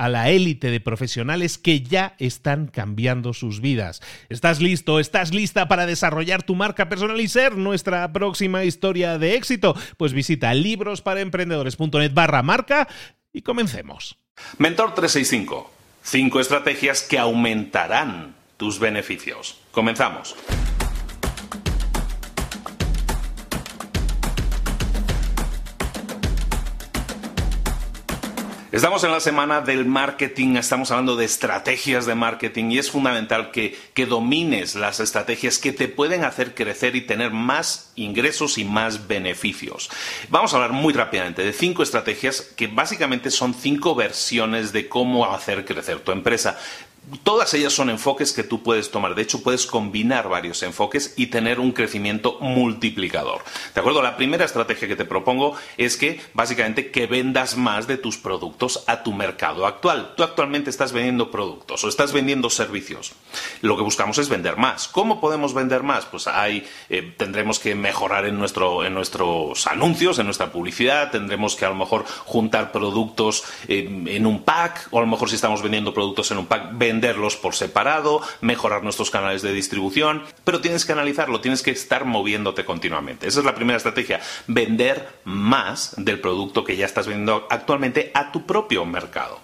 a la élite de profesionales que ya están cambiando sus vidas. ¿Estás listo? ¿Estás lista para desarrollar tu marca personal y ser nuestra próxima historia de éxito? Pues visita librosparaemprendedores.net barra marca y comencemos. Mentor 365. Cinco estrategias que aumentarán tus beneficios. Comenzamos. Estamos en la semana del marketing, estamos hablando de estrategias de marketing y es fundamental que, que, domines las estrategias que te pueden hacer crecer y tener más ingresos y más beneficios. Vamos a hablar muy rápidamente de cinco estrategias que básicamente son cinco versiones de cómo hacer crecer tu empresa. Todas ellas son enfoques que tú puedes tomar. De hecho, puedes combinar varios enfoques y tener un crecimiento multiplicador. ¿De acuerdo? La primera estrategia que te propongo es que básicamente que vendas más de tus productos a tu mercado actual. Tú actualmente estás vendiendo productos o estás vendiendo servicios. Lo que buscamos es vender más. ¿Cómo podemos vender más? Pues hay, eh, tendremos que mejorar en, nuestro, en nuestros anuncios, en nuestra publicidad, tendremos que a lo mejor juntar productos eh, en un pack o a lo mejor si estamos vendiendo productos en un pack, venderlos por separado, mejorar nuestros canales de distribución, pero tienes que analizarlo, tienes que estar moviéndote continuamente. Esa es la primera estrategia, vender más del producto que ya estás vendiendo actualmente a tu propio mercado.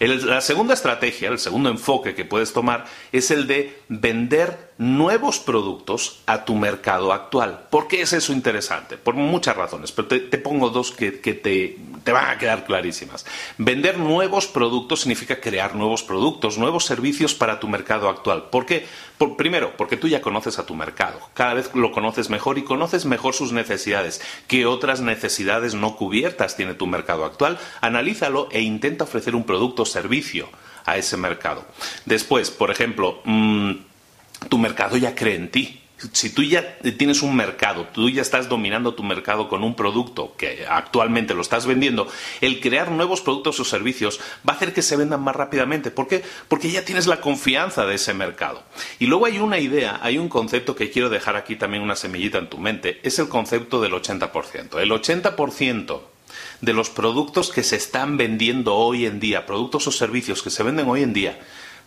la segunda estrategia, el segundo enfoque que puedes tomar es el de vender nuevos productos a tu mercado actual. ¿Por qué es eso interesante? Por muchas razones, pero te, pongo dos que, te, te, van a quedar clarísimas. Vender nuevos productos significa crear nuevos productos, nuevos servicios para tu mercado actual. ¿Por qué? Por, primero, porque tú ya conoces a tu mercado, cada vez lo conoces mejor y conoces mejor sus necesidades. ¿Qué otras necesidades no cubiertas tiene tu mercado actual? Analízalo e intenta ofrecer un producto o servicio a ese mercado. Después, por ejemplo, mmm, tu mercado ya cree en ti. Si tú ya tienes un mercado, tú ya estás dominando tu mercado con un producto que actualmente lo estás vendiendo, el crear nuevos productos o servicios va a hacer que se vendan más rápidamente. ¿Por qué? Porque ya tienes la confianza de ese mercado. Y luego hay una idea, hay un concepto que quiero dejar aquí también una semillita en tu mente, es el concepto del 80%. El 80% de los productos que se están vendiendo hoy en día, productos o servicios que se venden hoy en día,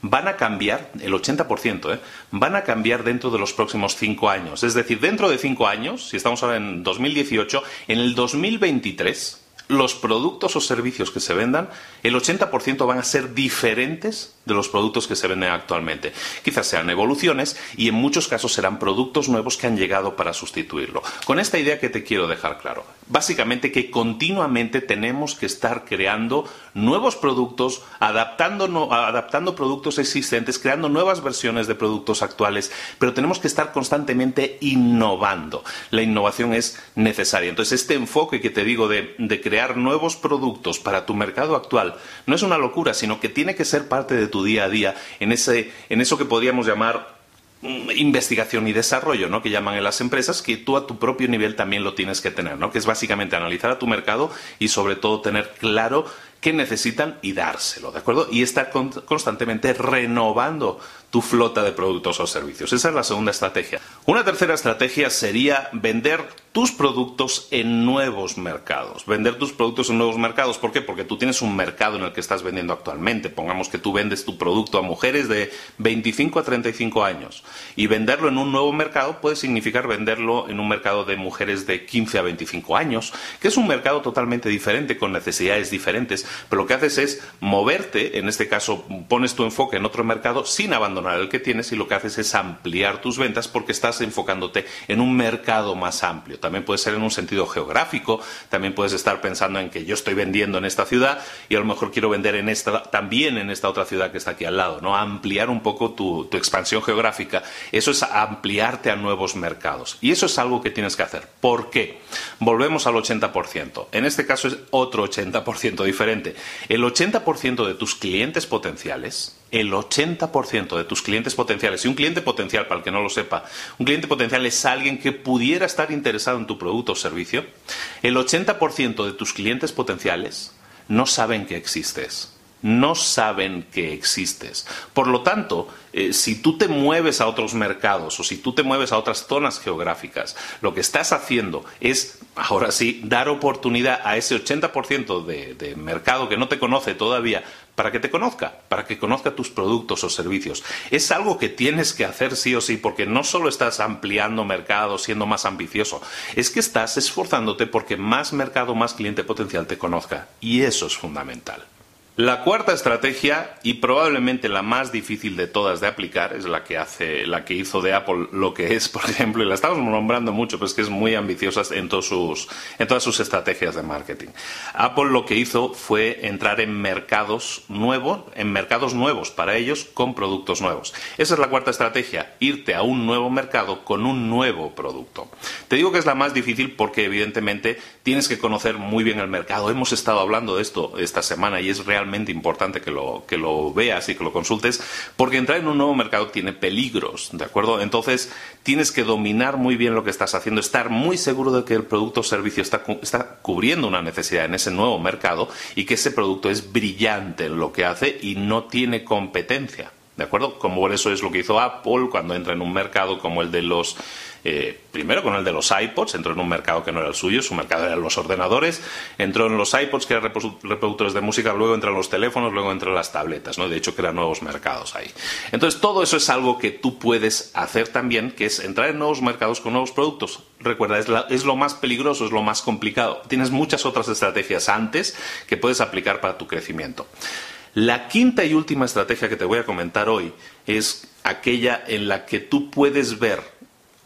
van a cambiar, el 80%, ¿eh? van a cambiar dentro de los próximos cinco años. Es decir, dentro de cinco años, si estamos ahora en 2018, en el 2023, los productos o servicios que se vendan, el 80% van a ser diferentes de los productos que se venden actualmente. Quizás sean evoluciones y en muchos casos serán productos nuevos que han llegado para sustituirlo. Con esta idea que te quiero dejar claro, básicamente que continuamente tenemos que estar creando nuevos productos, adaptando, adaptando productos existentes, creando nuevas versiones de productos actuales, pero tenemos que estar constantemente innovando. La innovación es necesaria. Entonces, este enfoque que te digo de, de crear nuevos productos para tu mercado actual no es una locura, sino que tiene que ser parte de tu día a día, en, ese, en eso que podríamos llamar mm, investigación y desarrollo, ¿no? Que llaman en las empresas, que tú a tu propio nivel también lo tienes que tener, ¿no? Que es básicamente analizar a tu mercado y sobre todo tener claro qué necesitan y dárselo, ¿de acuerdo? Y estar constantemente renovando tu flota de productos o servicios. Esa es la segunda estrategia. Una tercera estrategia sería vender tus productos en nuevos mercados. Vender tus productos en nuevos mercados. ¿Por qué? Porque tú tienes un mercado en el que estás vendiendo actualmente. Pongamos que tú vendes tu producto a mujeres de 25 a 35 años. Y venderlo en un nuevo mercado puede significar venderlo en un mercado de mujeres de 15 a 25 años, que es un mercado totalmente diferente, con necesidades diferentes. Pero lo que haces es moverte, en este caso pones tu enfoque en otro mercado sin abandonar el que tienes y lo que haces es ampliar tus ventas porque estás enfocándote en un mercado más amplio también puede ser en un sentido geográfico, también puedes estar pensando en que yo estoy vendiendo en esta ciudad y a lo mejor quiero vender en esta, también en esta otra ciudad que está aquí al lado, ¿no? Ampliar un poco tu, tu expansión geográfica, eso es ampliarte a nuevos mercados. Y eso es algo que tienes que hacer. ¿Por qué? Volvemos al 80%. En este caso es otro 80% diferente. El 80% de tus clientes potenciales el 80% de tus clientes potenciales, y un cliente potencial, para el que no lo sepa, un cliente potencial es alguien que pudiera estar interesado en tu producto o servicio, el 80% de tus clientes potenciales no saben que existes no saben que existes. Por lo tanto, eh, si tú te mueves a otros mercados o si tú te mueves a otras zonas geográficas, lo que estás haciendo es, ahora sí, dar oportunidad a ese 80% de, de mercado que no te conoce todavía para que te conozca, para que conozca tus productos o servicios. Es algo que tienes que hacer sí o sí, porque no solo estás ampliando mercado, siendo más ambicioso, es que estás esforzándote porque más mercado, más cliente potencial te conozca. Y eso es fundamental. La cuarta estrategia, y probablemente la más difícil de todas de aplicar, es la que hace, la que hizo de Apple lo que es, por ejemplo, y la estamos nombrando mucho, pero es que es muy ambiciosa en, todos sus, en todas sus estrategias de marketing. Apple lo que hizo fue entrar en mercados nuevos, en mercados nuevos para ellos con productos nuevos. Esa es la cuarta estrategia, irte a un nuevo mercado con un nuevo producto. Te digo que es la más difícil porque evidentemente tienes que conocer muy bien el mercado. Hemos estado hablando de esto esta semana y es realmente importante que lo, que lo veas y que lo consultes, porque entrar en un nuevo mercado tiene peligros, ¿de acuerdo? Entonces, tienes que dominar muy bien lo que estás haciendo, estar muy seguro de que el producto o servicio está, está cubriendo una necesidad en ese nuevo mercado y que ese producto es brillante en lo que hace y no tiene competencia. ¿De acuerdo? Como eso es lo que hizo Apple cuando entra en un mercado como el de los eh, primero con el de los iPods, entró en un mercado que no era el suyo, su mercado eran los ordenadores, entró en los iPods, que eran reproductores de música, luego entró en los teléfonos, luego entró en las tabletas, ¿no? De hecho, crean nuevos mercados ahí. Entonces, todo eso es algo que tú puedes hacer también, que es entrar en nuevos mercados con nuevos productos. Recuerda, es, es lo más peligroso, es lo más complicado. Tienes muchas otras estrategias antes que puedes aplicar para tu crecimiento. La quinta y última estrategia que te voy a comentar hoy es aquella en la que tú puedes ver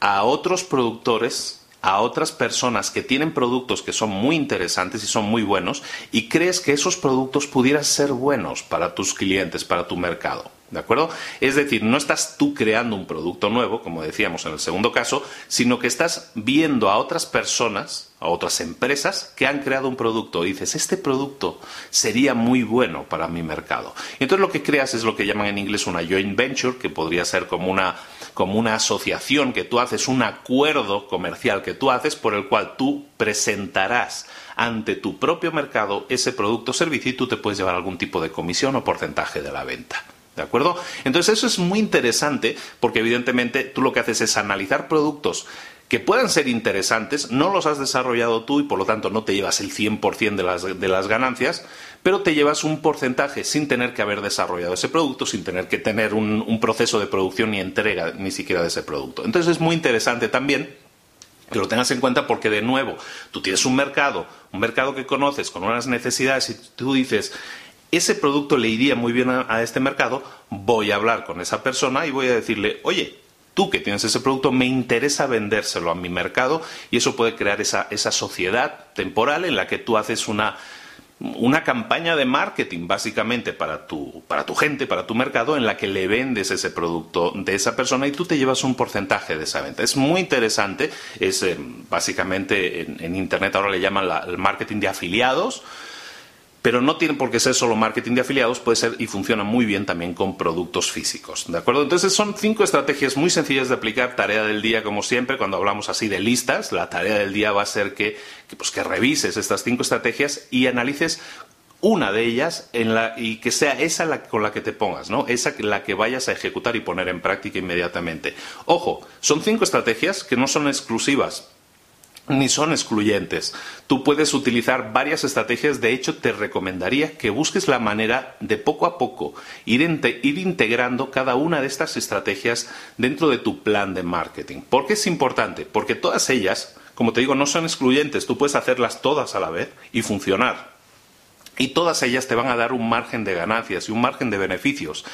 a otros productores, a otras personas que tienen productos que son muy interesantes y son muy buenos y crees que esos productos pudieran ser buenos para tus clientes, para tu mercado. ¿De acuerdo? Es decir, no estás tú creando un producto nuevo, como decíamos en el segundo caso, sino que estás viendo a otras personas, a otras empresas que han creado un producto y dices, este producto sería muy bueno para mi mercado. Y entonces lo que creas es lo que llaman en inglés una joint venture, que podría ser como una, como una asociación que tú haces, un acuerdo comercial que tú haces por el cual tú presentarás ante tu propio mercado ese producto o servicio y tú te puedes llevar algún tipo de comisión o porcentaje de la venta. ¿De acuerdo? Entonces eso es muy interesante porque evidentemente tú lo que haces es analizar productos que puedan ser interesantes, no los has desarrollado tú y por lo tanto no te llevas el 100% de las, de las ganancias, pero te llevas un porcentaje sin tener que haber desarrollado ese producto, sin tener que tener un, un proceso de producción ni entrega ni siquiera de ese producto. Entonces es muy interesante también que lo tengas en cuenta porque de nuevo, tú tienes un mercado, un mercado que conoces con unas necesidades y tú dices, ese producto le iría muy bien a, este mercado, voy a hablar con esa persona y voy a decirle, oye, tú que tienes ese producto, me interesa vendérselo a mi mercado y eso puede crear esa, sociedad temporal en la que tú haces una, una campaña de marketing básicamente para tu, para tu gente, para tu mercado, en la que le vendes ese producto de esa persona y tú te llevas un porcentaje de esa venta. Es muy interesante, es eh, básicamente en, Internet ahora le llaman el marketing de afiliados pero no tiene por qué ser solo marketing de afiliados, puede ser y funciona muy bien también con productos físicos. ¿De acuerdo? Entonces son cinco estrategias muy sencillas de aplicar. Tarea del día, como siempre, cuando hablamos así de listas, la tarea del día va a ser que, pues, que revises estas cinco estrategias y analices una de ellas y que sea esa con la que te pongas, ¿no? Esa la que vayas a ejecutar y poner en práctica inmediatamente. Ojo, son cinco estrategias que no son exclusivas ni son excluyentes. Tú puedes utilizar varias estrategias, de hecho te recomendaría que busques la manera de poco a poco ir, integrando cada una de estas estrategias dentro de tu plan de marketing. ¿Por qué es importante? Porque todas ellas, como te digo, no son excluyentes, tú puedes hacerlas todas a la vez y funcionar y todas ellas te van a dar un margen de ganancias y un margen de beneficios.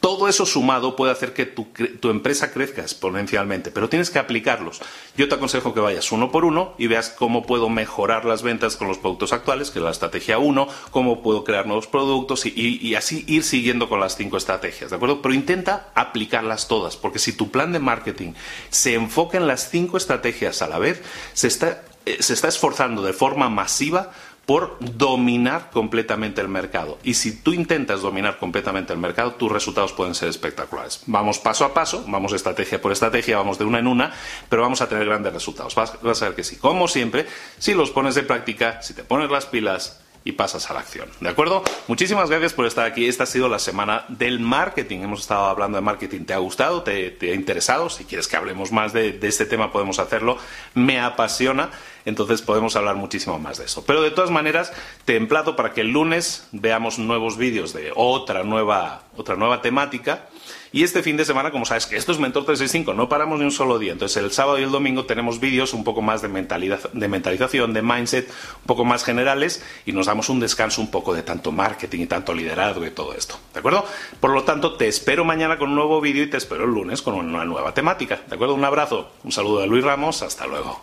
Todo eso sumado puede hacer que tu, empresa crezca exponencialmente, pero tienes que aplicarlos. Yo te aconsejo que vayas uno por uno y veas cómo puedo mejorar las ventas con los productos actuales, que es la estrategia 1, cómo puedo crear nuevos productos y, y así ir siguiendo con las cinco estrategias, ¿de acuerdo? Pero intenta aplicarlas todas, porque si tu plan de marketing se enfoca en las cinco estrategias a la vez, se está, eh, se está esforzando de forma masiva por dominar completamente el mercado. Y si tú intentas dominar completamente el mercado, tus resultados pueden ser espectaculares. Vamos paso a paso, vamos estrategia por estrategia, vamos de una en una, pero vamos a tener grandes resultados. Vas, a ver que sí. Como siempre, si los pones de práctica, si te pones las pilas, y pasas a la acción. ¿De acuerdo? Muchísimas gracias por estar aquí. Esta ha sido la semana del marketing. Hemos estado hablando de marketing. ¿Te ha gustado? ¿Te, ha interesado? Si quieres que hablemos más de, este tema, podemos hacerlo. Me apasiona. Entonces podemos hablar muchísimo más de eso. Pero de todas maneras, te emplazo para que el lunes veamos nuevos vídeos de otra nueva, otra nueva temática y este fin de semana, como sabes que esto es Mentor 365, no paramos ni un solo día. Entonces el sábado y el domingo tenemos vídeos un poco más de, mentalidad, de mentalización, de mindset, un poco más generales y nos damos un descanso un poco de tanto marketing y tanto liderazgo y todo esto. ¿De acuerdo? Por lo tanto, te espero mañana con un nuevo vídeo y te espero el lunes con una nueva temática. ¿De acuerdo? Un abrazo, un saludo de Luis Ramos, hasta luego.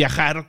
viajar